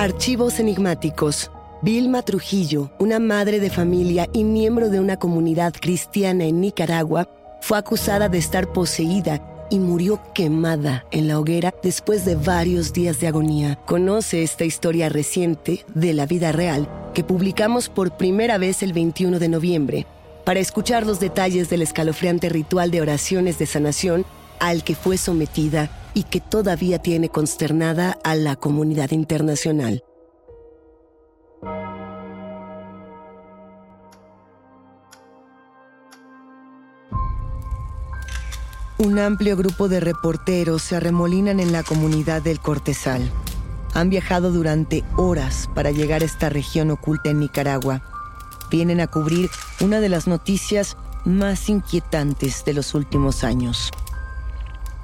Archivos enigmáticos. Vilma Trujillo, una madre de familia y miembro de una comunidad cristiana en Nicaragua, fue acusada de estar poseída y murió quemada en la hoguera después de varios días de agonía. Conoce esta historia reciente de la vida real que publicamos por primera vez el 21 de noviembre para escuchar los detalles del escalofriante ritual de oraciones de sanación al que fue sometida y que todavía tiene consternada a la comunidad internacional. Un amplio grupo de reporteros se arremolinan en la comunidad del Cortezal. Han viajado durante horas para llegar a esta región oculta en Nicaragua. Vienen a cubrir una de las noticias más inquietantes de los últimos años.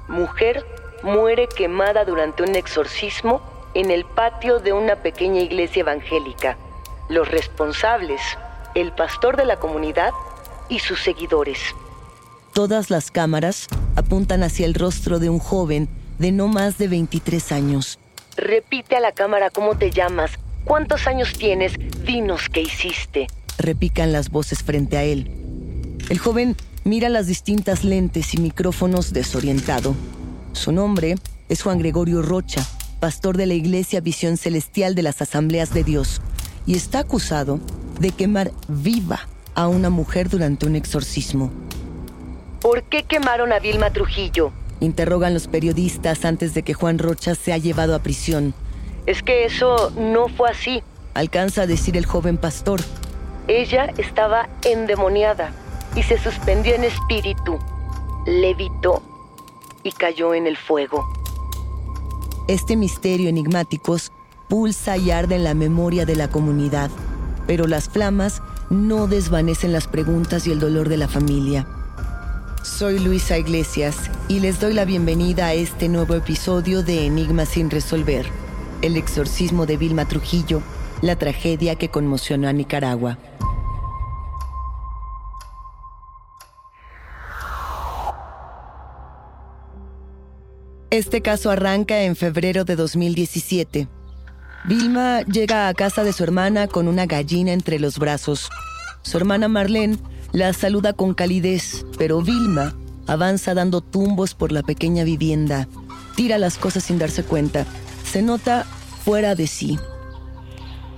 Mujer muere quemada durante un exorcismo en el patio de una pequeña iglesia evangélica. Los responsables, el pastor de la comunidad y sus seguidores. Todas las cámaras apuntan hacia el rostro de un joven de no más de 23 años. Repite a la cámara cómo te llamas, cuántos años tienes, dinos qué hiciste. Repican las voces frente a él. El joven mira las distintas lentes y micrófonos desorientado. Su nombre es Juan Gregorio Rocha, pastor de la Iglesia Visión Celestial de las Asambleas de Dios, y está acusado de quemar viva a una mujer durante un exorcismo. ¿Por qué quemaron a Vilma Trujillo? Interrogan los periodistas antes de que Juan Rocha sea llevado a prisión. Es que eso no fue así, alcanza a decir el joven pastor. Ella estaba endemoniada y se suspendió en espíritu, levitó y cayó en el fuego. Este misterio enigmáticos pulsa y arde en la memoria de la comunidad, pero las flamas no desvanecen las preguntas y el dolor de la familia. Soy Luisa Iglesias y les doy la bienvenida a este nuevo episodio de Enigma sin resolver, el exorcismo de Vilma Trujillo, la tragedia que conmocionó a Nicaragua. Este caso arranca en febrero de 2017. Vilma llega a casa de su hermana con una gallina entre los brazos. Su hermana Marlene la saluda con calidez, pero Vilma avanza dando tumbos por la pequeña vivienda. Tira las cosas sin darse cuenta. Se nota fuera de sí.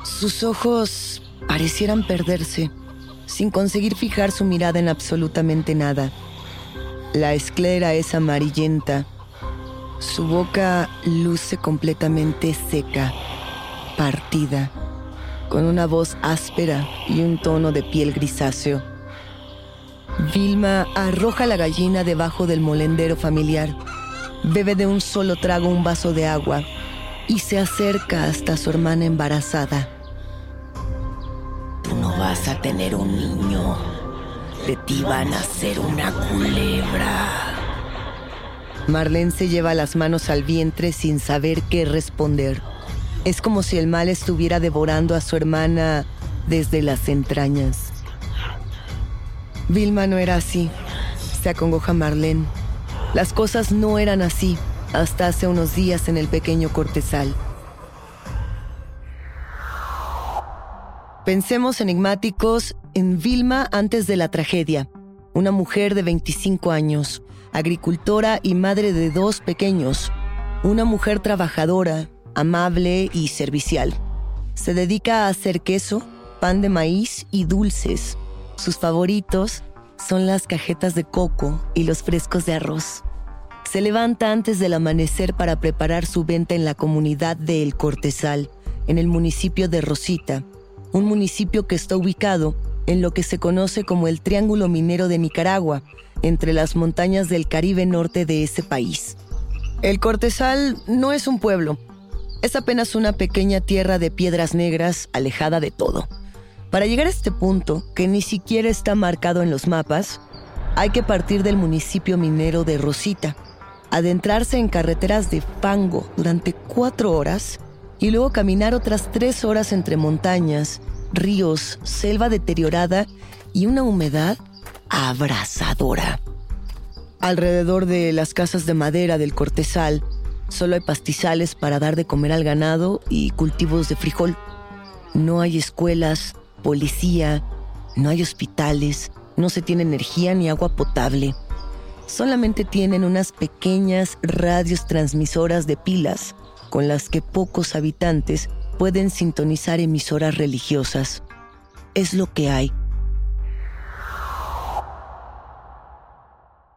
Sus ojos parecieran perderse, sin conseguir fijar su mirada en absolutamente nada. La esclera es amarillenta. Su boca luce completamente seca, partida, con una voz áspera y un tono de piel grisáceo. Vilma arroja la gallina debajo del molendero familiar, bebe de un solo trago un vaso de agua y se acerca hasta su hermana embarazada. Tú no vas a tener un niño. De ti va a nacer una culebra. Marlene se lleva las manos al vientre sin saber qué responder. Es como si el mal estuviera devorando a su hermana desde las entrañas. Vilma no era así, se acongoja Marlene. Las cosas no eran así hasta hace unos días en el pequeño cortesal. Pensemos enigmáticos en Vilma antes de la tragedia, una mujer de 25 años, agricultora y madre de dos pequeños, una mujer trabajadora, amable y servicial. Se dedica a hacer queso, pan de maíz y dulces. Sus favoritos son las cajetas de coco y los frescos de arroz. Se levanta antes del amanecer para preparar su venta en la comunidad de El Cortesal, en el municipio de Rosita, un municipio que está ubicado en lo que se conoce como el Triángulo Minero de Nicaragua, entre las montañas del Caribe norte de ese país. El Cortesal no es un pueblo, es apenas una pequeña tierra de piedras negras alejada de todo. Para llegar a este punto, que ni siquiera está marcado en los mapas, hay que partir del municipio minero de Rosita, adentrarse en carreteras de fango durante cuatro horas y luego caminar otras tres horas entre montañas, ríos, selva deteriorada y una humedad abrasadora. Alrededor de las casas de madera del cortesal, solo hay pastizales para dar de comer al ganado y cultivos de frijol. No hay escuelas, policía, no hay hospitales, no se tiene energía ni agua potable. Solamente tienen unas pequeñas radios transmisoras de pilas con las que pocos habitantes pueden sintonizar emisoras religiosas. Es lo que hay.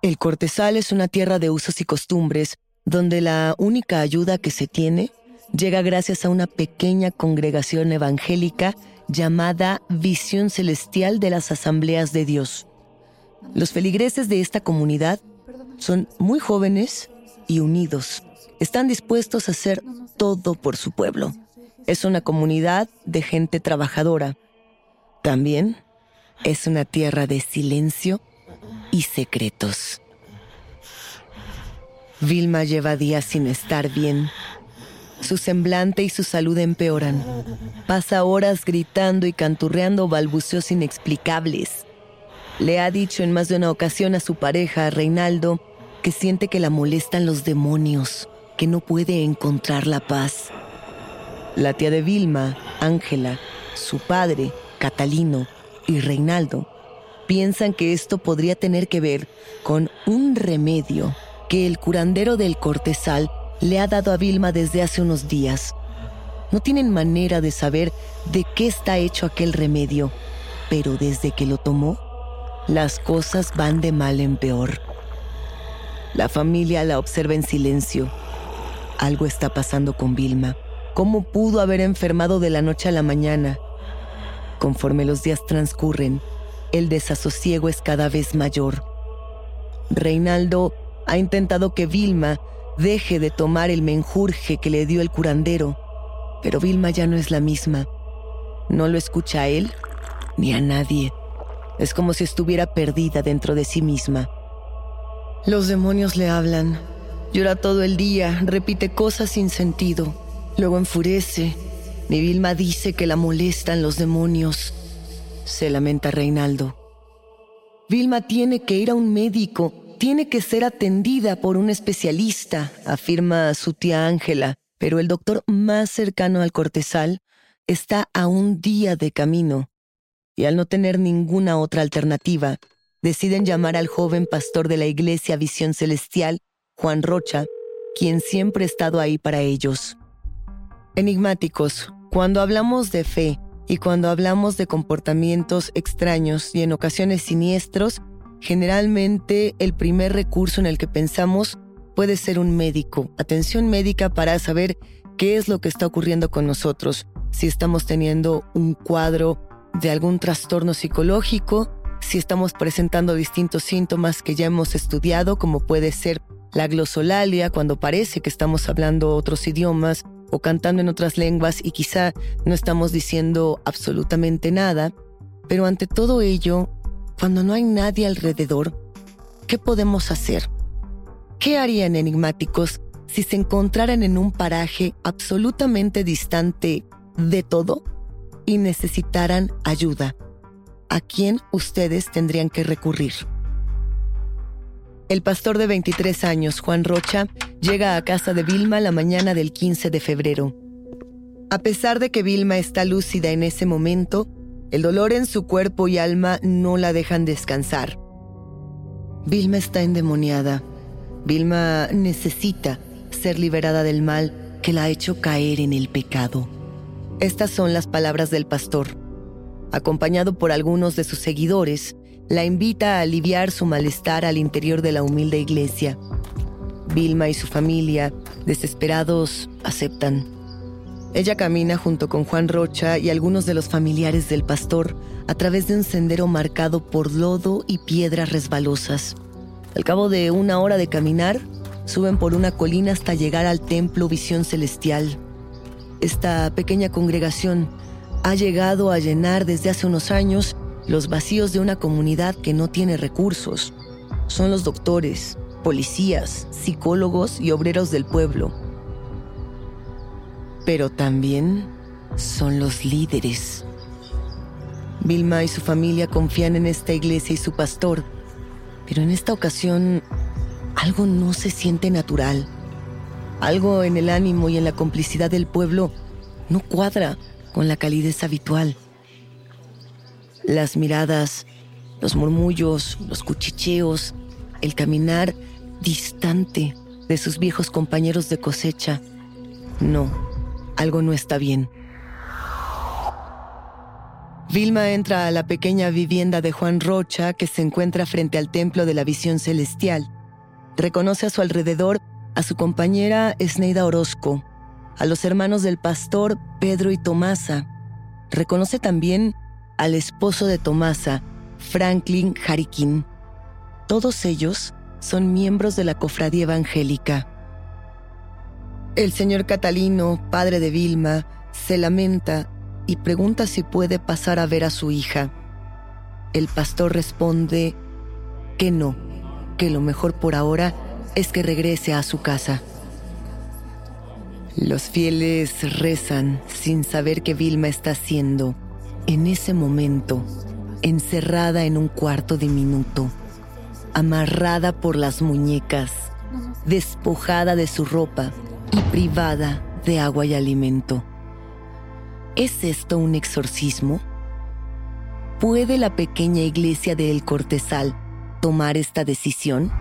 El Cortesal es una tierra de usos y costumbres donde la única ayuda que se tiene llega gracias a una pequeña congregación evangélica llamada Visión Celestial de las Asambleas de Dios. Los feligreses de esta comunidad son muy jóvenes y unidos. Están dispuestos a hacer todo por su pueblo. Es una comunidad de gente trabajadora. También es una tierra de silencio y secretos. Vilma lleva días sin estar bien su semblante y su salud empeoran. Pasa horas gritando y canturreando balbuceos inexplicables. Le ha dicho en más de una ocasión a su pareja, Reinaldo, que siente que la molestan los demonios, que no puede encontrar la paz. La tía de Vilma, Ángela, su padre, Catalino y Reinaldo piensan que esto podría tener que ver con un remedio que el curandero del cortesal le ha dado a Vilma desde hace unos días. No tienen manera de saber de qué está hecho aquel remedio, pero desde que lo tomó, las cosas van de mal en peor. La familia la observa en silencio. Algo está pasando con Vilma. ¿Cómo pudo haber enfermado de la noche a la mañana? Conforme los días transcurren, el desasosiego es cada vez mayor. Reinaldo ha intentado que Vilma deje de tomar el menjurje que le dio el curandero. Pero Vilma ya no es la misma. No lo escucha a él ni a nadie. Es como si estuviera perdida dentro de sí misma. Los demonios le hablan. Llora todo el día, repite cosas sin sentido. Luego enfurece. Mi Vilma dice que la molestan los demonios. Se lamenta Reinaldo. Vilma tiene que ir a un médico tiene que ser atendida por un especialista, afirma su tía Ángela, pero el doctor más cercano al cortesal está a un día de camino, y al no tener ninguna otra alternativa, deciden llamar al joven pastor de la iglesia Visión Celestial, Juan Rocha, quien siempre ha estado ahí para ellos. Enigmáticos, cuando hablamos de fe y cuando hablamos de comportamientos extraños y en ocasiones siniestros, generalmente el primer recurso en el que pensamos puede ser un médico, atención médica para saber qué es lo que está ocurriendo con nosotros, si estamos teniendo un cuadro de algún trastorno psicológico, si estamos presentando distintos síntomas que ya hemos estudiado, como puede ser la glosolalia, cuando parece que estamos hablando otros idiomas o cantando en otras lenguas y quizá no estamos diciendo absolutamente nada, pero ante todo ello, cuando no hay nadie alrededor, ¿qué podemos hacer? ¿Qué harían enigmáticos si se encontraran en un paraje absolutamente distante de todo y necesitaran ayuda? ¿A quién ustedes tendrían que recurrir? El pastor de 23 años, Juan Rocha, llega a casa de Vilma la mañana del 15 de febrero. A pesar de que Vilma está lúcida en ese momento, el dolor en su cuerpo y alma no la dejan descansar. Vilma está endemoniada. Vilma necesita ser liberada del mal que la ha hecho caer en el pecado. Estas son las palabras del pastor. Acompañado por algunos de sus seguidores, la invita a aliviar su malestar al interior de la humilde iglesia. Vilma y su familia, desesperados, aceptan. Ella camina junto con Juan Rocha y algunos de los familiares del pastor a través de un sendero marcado por lodo y piedras resbalosas. Al cabo de una hora de caminar, suben por una colina hasta llegar al templo Visión Celestial. Esta pequeña congregación ha llegado a llenar desde hace unos años los vacíos de una comunidad que no tiene recursos. Son los doctores, policías, psicólogos y obreros del pueblo. Pero también son los líderes. Vilma y su familia confían en esta iglesia y su pastor, pero en esta ocasión algo no se siente natural. Algo en el ánimo y en la complicidad del pueblo no cuadra con la calidez habitual. Las miradas, los murmullos, los cuchicheos, el caminar distante de sus viejos compañeros de cosecha. No, algo no está bien. Vilma entra a la pequeña vivienda de Juan Rocha que se encuentra frente al templo de la visión celestial. Reconoce a su alrededor a su compañera Esneida Orozco, a los hermanos del pastor Pedro y Tomasa. Reconoce también al esposo de Tomasa, Franklin Harikin. Todos ellos son miembros de la cofradía evangélica. El señor Catalino, padre de Vilma, se lamenta y pregunta si puede pasar a ver a su hija. El pastor responde que no, que lo mejor por ahora es que regrese a su casa. Los fieles rezan sin saber qué Vilma está haciendo en ese momento, encerrada en un cuarto diminuto, amarrada por las muñecas, despojada de su ropa y privada de agua y alimento. ¿Es esto un exorcismo? ¿Puede la pequeña iglesia de El Cortesal tomar esta decisión?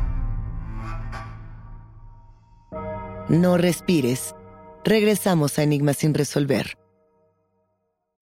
No respires. Regresamos a Enigma sin resolver.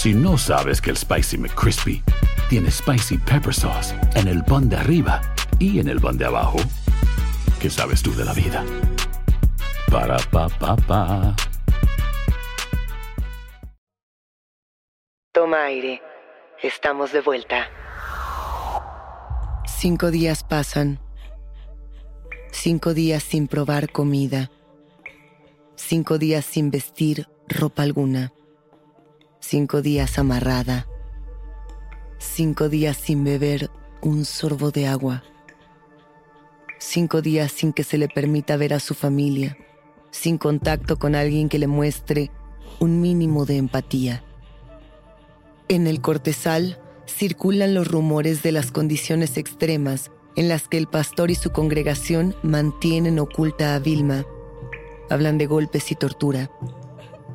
Si no sabes que el Spicy McCrispy tiene Spicy Pepper Sauce en el pan de arriba y en el pan de abajo, ¿qué sabes tú de la vida? Para, pa, pa, pa. Toma aire. Estamos de vuelta. Cinco días pasan. Cinco días sin probar comida. Cinco días sin vestir ropa alguna. Cinco días amarrada. Cinco días sin beber un sorbo de agua. Cinco días sin que se le permita ver a su familia. Sin contacto con alguien que le muestre un mínimo de empatía. En el cortesal circulan los rumores de las condiciones extremas en las que el pastor y su congregación mantienen oculta a Vilma. Hablan de golpes y tortura.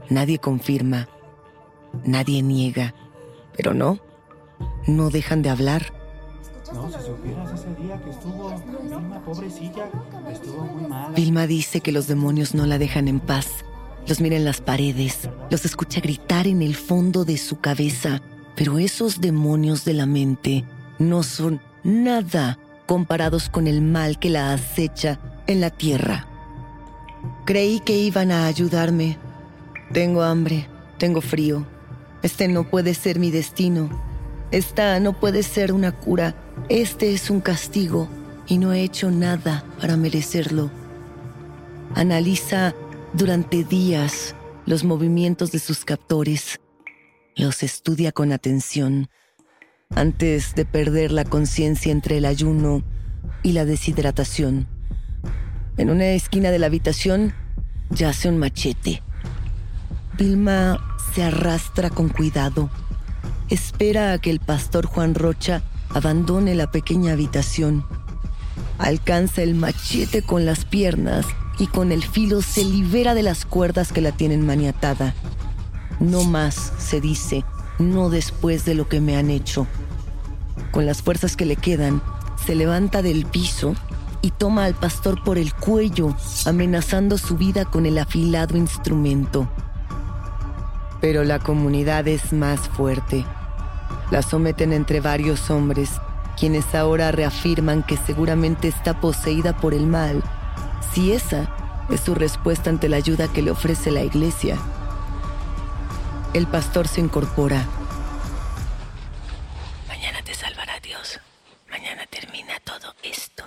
Nadie confirma. Nadie niega. Pero no, no dejan de hablar. No, si supieras ese día que estuvo Vilma, pobrecilla, estuvo muy mal. Vilma dice que los demonios no la dejan en paz. Los mira en las paredes, los escucha gritar en el fondo de su cabeza. Pero esos demonios de la mente no son nada comparados con el mal que la acecha en la tierra. Creí que iban a ayudarme. Tengo hambre, tengo frío. Este no puede ser mi destino. Esta no puede ser una cura. Este es un castigo y no he hecho nada para merecerlo. Analiza durante días los movimientos de sus captores. Los estudia con atención antes de perder la conciencia entre el ayuno y la deshidratación. En una esquina de la habitación yace un machete. Vilma se arrastra con cuidado. Espera a que el pastor Juan Rocha abandone la pequeña habitación. Alcanza el machete con las piernas y con el filo se libera de las cuerdas que la tienen maniatada. No más, se dice, no después de lo que me han hecho. Con las fuerzas que le quedan, se levanta del piso y toma al pastor por el cuello, amenazando su vida con el afilado instrumento. Pero la comunidad es más fuerte. La someten entre varios hombres, quienes ahora reafirman que seguramente está poseída por el mal, si esa es su respuesta ante la ayuda que le ofrece la iglesia. El pastor se incorpora. Mañana te salvará Dios. Mañana termina todo esto.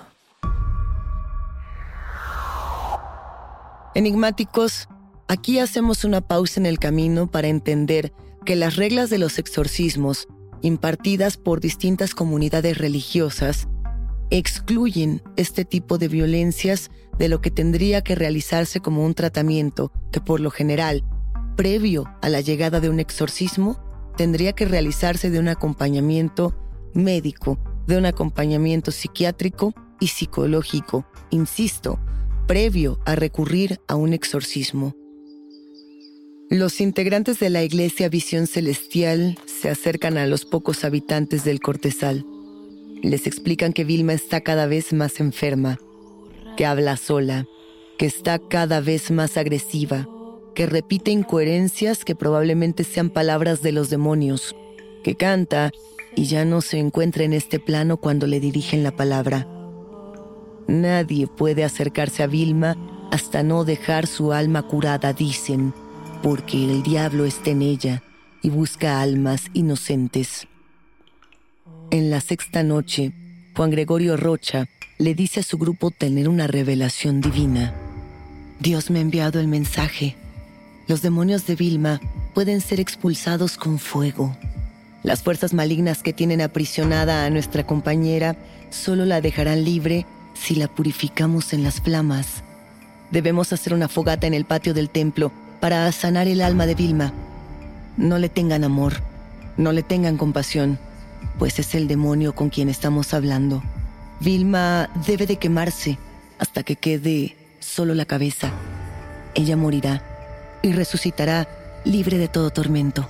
Enigmáticos, aquí hacemos una pausa en el camino para entender que las reglas de los exorcismos, impartidas por distintas comunidades religiosas, excluyen este tipo de violencias de lo que tendría que realizarse como un tratamiento que por lo general, previo a la llegada de un exorcismo, tendría que realizarse de un acompañamiento médico, de un acompañamiento psiquiátrico y psicológico, insisto, previo a recurrir a un exorcismo. Los integrantes de la Iglesia Visión Celestial se acercan a los pocos habitantes del Cortesal. Les explican que Vilma está cada vez más enferma, que habla sola, que está cada vez más agresiva, que repite incoherencias que probablemente sean palabras de los demonios, que canta y ya no se encuentra en este plano cuando le dirigen la palabra. Nadie puede acercarse a Vilma hasta no dejar su alma curada, dicen, porque el diablo está en ella y busca almas inocentes. En la sexta noche, Juan Gregorio Rocha le dice a su grupo tener una revelación divina. Dios me ha enviado el mensaje. Los demonios de Vilma pueden ser expulsados con fuego. Las fuerzas malignas que tienen aprisionada a nuestra compañera solo la dejarán libre si la purificamos en las flamas. Debemos hacer una fogata en el patio del templo para sanar el alma de Vilma. No le tengan amor, no le tengan compasión, pues es el demonio con quien estamos hablando. Vilma debe de quemarse hasta que quede solo la cabeza. Ella morirá y resucitará libre de todo tormento.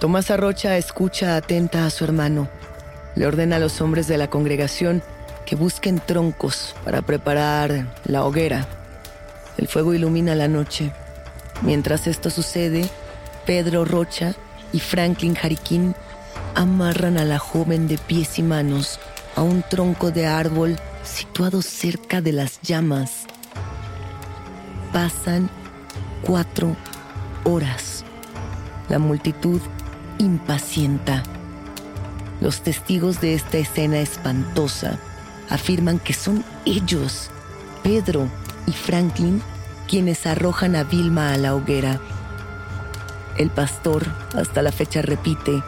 Tomás Arrocha escucha atenta a su hermano. Le ordena a los hombres de la congregación que busquen troncos para preparar la hoguera. El fuego ilumina la noche. Mientras esto sucede, Pedro Rocha y Franklin Jariquín amarran a la joven de pies y manos a un tronco de árbol situado cerca de las llamas. Pasan cuatro horas. La multitud impacienta. Los testigos de esta escena espantosa afirman que son ellos, Pedro y Franklin, quienes arrojan a Vilma a la hoguera. El pastor hasta la fecha repite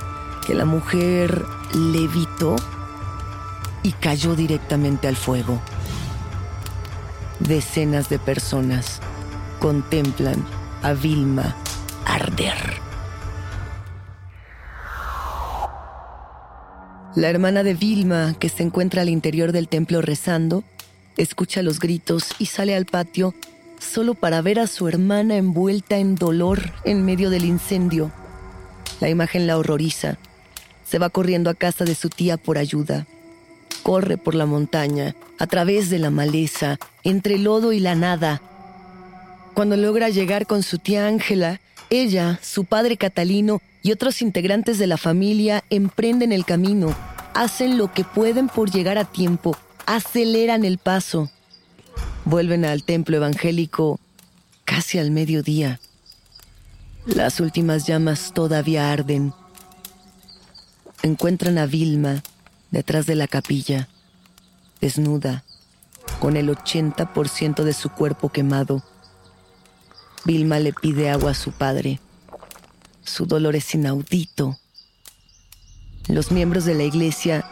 que la mujer levitó y cayó directamente al fuego. Decenas de personas contemplan a Vilma arder. La hermana de Vilma, que se encuentra al interior del templo rezando, escucha los gritos y sale al patio solo para ver a su hermana envuelta en dolor en medio del incendio. La imagen la horroriza. Se va corriendo a casa de su tía por ayuda. Corre por la montaña, a través de la maleza, entre lodo y la nada. Cuando logra llegar con su tía Ángela, ella, su padre Catalino y otros integrantes de la familia emprenden el camino, hacen lo que pueden por llegar a tiempo, aceleran el paso. Vuelven al templo evangélico casi al mediodía. Las últimas llamas todavía arden. Encuentran a Vilma detrás de la capilla, desnuda, con el 80% de su cuerpo quemado. Vilma le pide agua a su padre. Su dolor es inaudito. Los miembros de la iglesia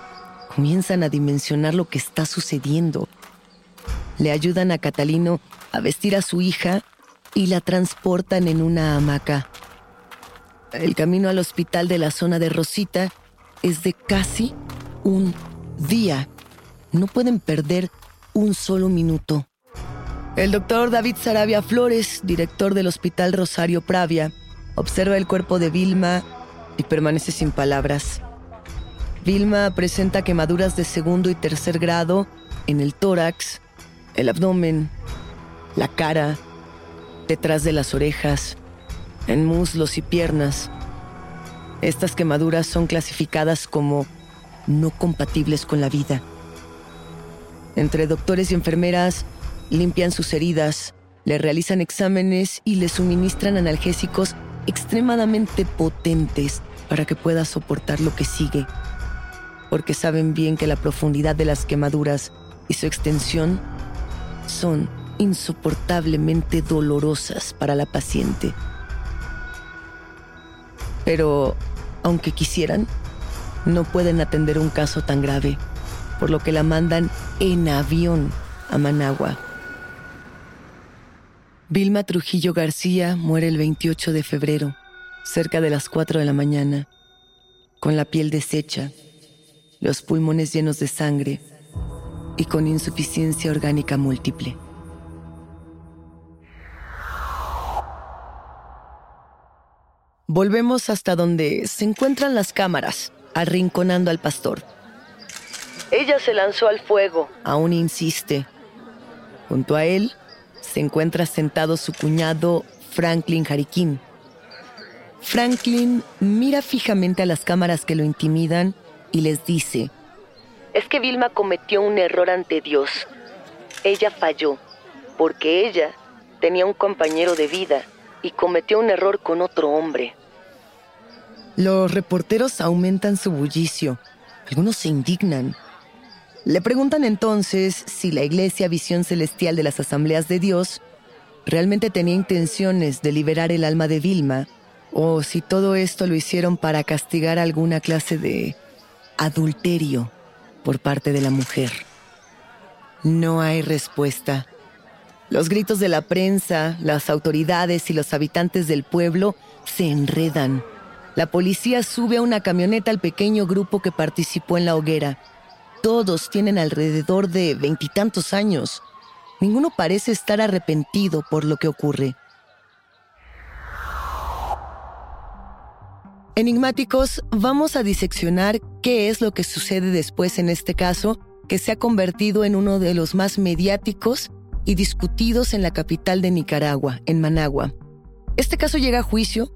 comienzan a dimensionar lo que está sucediendo. Le ayudan a Catalino a vestir a su hija y la transportan en una hamaca. El camino al hospital de la zona de Rosita es de casi un día. No pueden perder un solo minuto. El doctor David Sarabia Flores, director del Hospital Rosario Pravia, observa el cuerpo de Vilma y permanece sin palabras. Vilma presenta quemaduras de segundo y tercer grado en el tórax, el abdomen, la cara, detrás de las orejas, en muslos y piernas. Estas quemaduras son clasificadas como no compatibles con la vida. Entre doctores y enfermeras limpian sus heridas, le realizan exámenes y le suministran analgésicos extremadamente potentes para que pueda soportar lo que sigue, porque saben bien que la profundidad de las quemaduras y su extensión son insoportablemente dolorosas para la paciente. Pero, aunque quisieran, no pueden atender un caso tan grave, por lo que la mandan en avión a Managua Vilma Trujillo García muere el 28 de febrero, cerca de las 4 de la mañana, con la piel deshecha, los pulmones llenos de sangre y con insuficiencia orgánica múltiple. Volvemos hasta donde se encuentran las cámaras, arrinconando al pastor. Ella se lanzó al fuego, aún insiste. Junto a él, se encuentra sentado su cuñado Franklin Jariquín. Franklin mira fijamente a las cámaras que lo intimidan y les dice, es que Vilma cometió un error ante Dios. Ella falló, porque ella tenía un compañero de vida y cometió un error con otro hombre. Los reporteros aumentan su bullicio. Algunos se indignan. Le preguntan entonces si la Iglesia Visión Celestial de las Asambleas de Dios realmente tenía intenciones de liberar el alma de Vilma o si todo esto lo hicieron para castigar alguna clase de adulterio por parte de la mujer. No hay respuesta. Los gritos de la prensa, las autoridades y los habitantes del pueblo se enredan. La policía sube a una camioneta al pequeño grupo que participó en la hoguera. Todos tienen alrededor de veintitantos años. Ninguno parece estar arrepentido por lo que ocurre. Enigmáticos, vamos a diseccionar qué es lo que sucede después en este caso, que se ha convertido en uno de los más mediáticos y discutidos en la capital de Nicaragua, en Managua. Este caso llega a juicio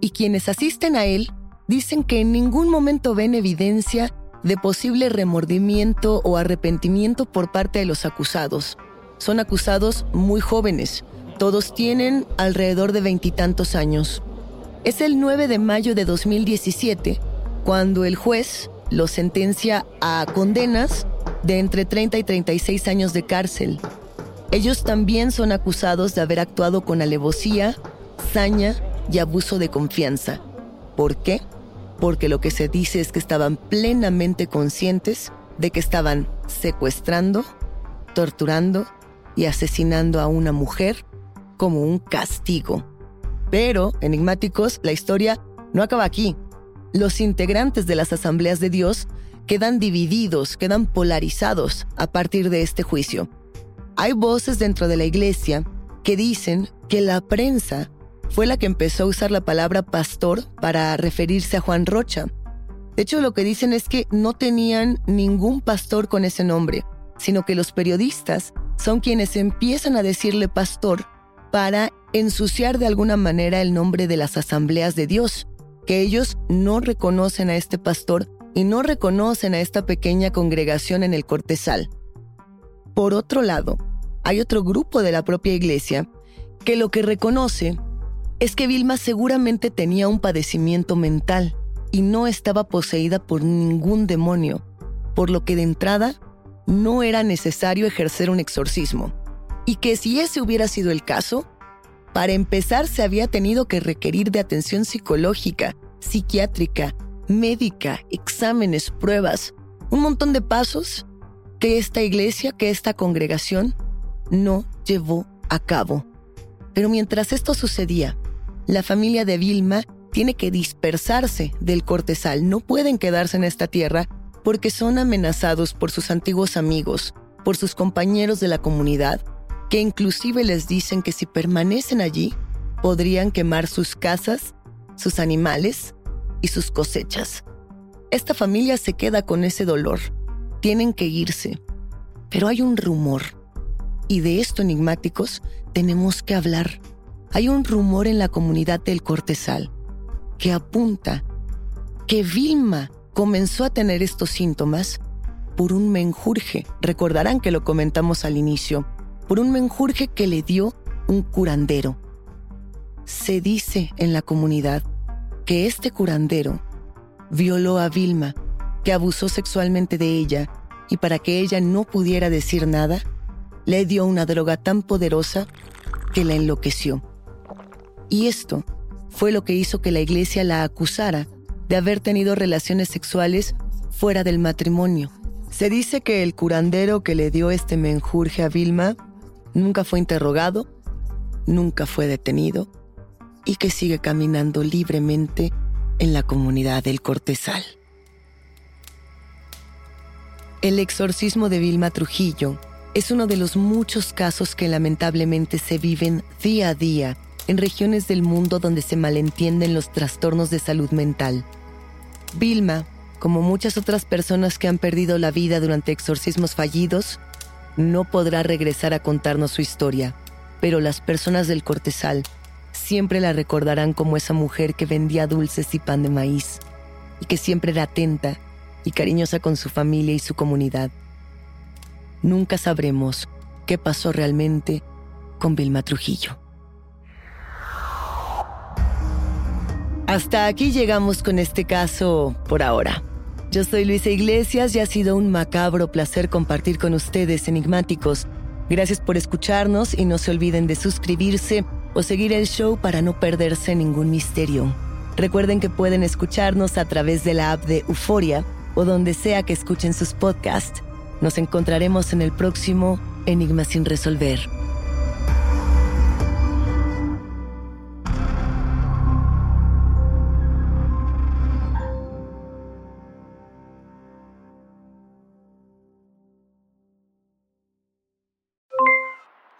y quienes asisten a él dicen que en ningún momento ven evidencia de posible remordimiento o arrepentimiento por parte de los acusados. Son acusados muy jóvenes, todos tienen alrededor de veintitantos años. Es el 9 de mayo de 2017 cuando el juez los sentencia a condenas de entre 30 y 36 años de cárcel. Ellos también son acusados de haber actuado con alevosía, saña y abuso de confianza. ¿Por qué? Porque lo que se dice es que estaban plenamente conscientes de que estaban secuestrando, torturando y asesinando a una mujer como un castigo. Pero, enigmáticos, la historia no acaba aquí. Los integrantes de las asambleas de Dios quedan divididos, quedan polarizados a partir de este juicio. Hay voces dentro de la iglesia que dicen que la prensa fue la que empezó a usar la palabra pastor para referirse a Juan Rocha. De hecho, lo que dicen es que no tenían ningún pastor con ese nombre, sino que los periodistas son quienes empiezan a decirle pastor para ensuciar de alguna manera el nombre de las asambleas de Dios, que ellos no reconocen a este pastor y no reconocen a esta pequeña congregación en el cortezal. Por otro lado, hay otro grupo de la propia iglesia que lo que reconoce es que Vilma seguramente tenía un padecimiento mental y no estaba poseída por ningún demonio, por lo que de entrada no era necesario ejercer un exorcismo y que si ese hubiera sido el caso, para empezar se había tenido que requerir de atención psicológica, psiquiátrica, médica, exámenes, pruebas, un montón de pasos que esta iglesia, que esta congregación no llevó a cabo. Pero mientras esto sucedía, la familia de Vilma tiene que dispersarse del cortezal, no pueden quedarse en esta tierra porque son amenazados por sus antiguos amigos, por sus compañeros de la comunidad que inclusive les dicen que si permanecen allí, podrían quemar sus casas, sus animales y sus cosechas. Esta familia se queda con ese dolor. Tienen que irse. Pero hay un rumor. Y de esto, enigmáticos, tenemos que hablar. Hay un rumor en la comunidad del Cortesal que apunta que Vilma comenzó a tener estos síntomas por un menjurje. Recordarán que lo comentamos al inicio por un menjurje que le dio un curandero. Se dice en la comunidad que este curandero violó a Vilma, que abusó sexualmente de ella y para que ella no pudiera decir nada, le dio una droga tan poderosa que la enloqueció. Y esto fue lo que hizo que la iglesia la acusara de haber tenido relaciones sexuales fuera del matrimonio. Se dice que el curandero que le dio este menjurje a Vilma nunca fue interrogado, nunca fue detenido y que sigue caminando libremente en la comunidad del Cortesal. El exorcismo de Vilma Trujillo es uno de los muchos casos que lamentablemente se viven día a día en regiones del mundo donde se malentienden los trastornos de salud mental. Vilma, como muchas otras personas que han perdido la vida durante exorcismos fallidos, no podrá regresar a contarnos su historia, pero las personas del Cortesal siempre la recordarán como esa mujer que vendía dulces y pan de maíz, y que siempre era atenta y cariñosa con su familia y su comunidad. Nunca sabremos qué pasó realmente con Vilma Trujillo. Hasta aquí llegamos con este caso por ahora. Yo soy Luisa Iglesias y ha sido un macabro placer compartir con ustedes enigmáticos. Gracias por escucharnos y no se olviden de suscribirse o seguir el show para no perderse ningún misterio. Recuerden que pueden escucharnos a través de la app de Euforia o donde sea que escuchen sus podcasts. Nos encontraremos en el próximo Enigma sin resolver.